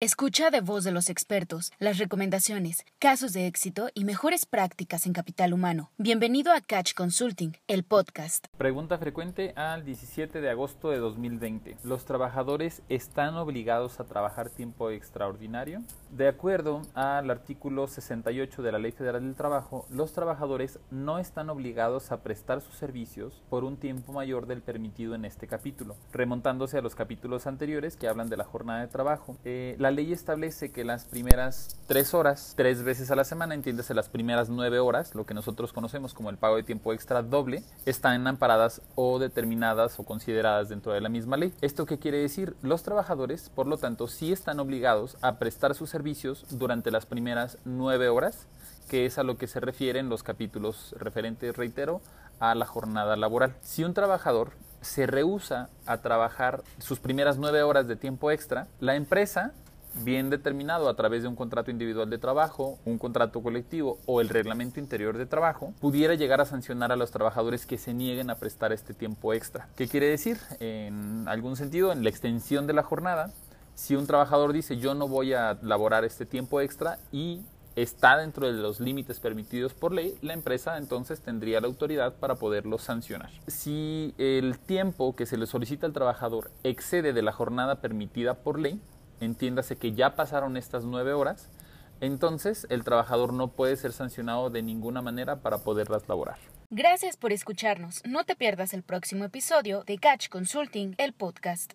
Escucha de voz de los expertos las recomendaciones, casos de éxito y mejores prácticas en capital humano. Bienvenido a Catch Consulting, el podcast. Pregunta frecuente al 17 de agosto de 2020. ¿Los trabajadores están obligados a trabajar tiempo extraordinario? De acuerdo al artículo 68 de la Ley Federal del Trabajo, los trabajadores no están obligados a prestar sus servicios por un tiempo mayor del permitido en este capítulo, remontándose a los capítulos anteriores que hablan de la jornada de trabajo. Eh, la ley establece que las primeras tres horas, tres veces a la semana, entiéndase las primeras nueve horas, lo que nosotros conocemos como el pago de tiempo extra doble, están amparadas o determinadas o consideradas dentro de la misma ley. ¿Esto qué quiere decir? Los trabajadores, por lo tanto, sí están obligados a prestar sus servicios durante las primeras nueve horas, que es a lo que se refieren los capítulos referentes, reitero, a la jornada laboral. Si un trabajador se rehúsa a trabajar sus primeras nueve horas de tiempo extra, la empresa bien determinado a través de un contrato individual de trabajo, un contrato colectivo o el reglamento interior de trabajo, pudiera llegar a sancionar a los trabajadores que se nieguen a prestar este tiempo extra. ¿Qué quiere decir? En algún sentido, en la extensión de la jornada, si un trabajador dice yo no voy a laborar este tiempo extra y está dentro de los límites permitidos por ley, la empresa entonces tendría la autoridad para poderlo sancionar. Si el tiempo que se le solicita al trabajador excede de la jornada permitida por ley, entiéndase que ya pasaron estas nueve horas, entonces el trabajador no puede ser sancionado de ninguna manera para poderlas laborar. Gracias por escucharnos. No te pierdas el próximo episodio de Catch Consulting, el podcast.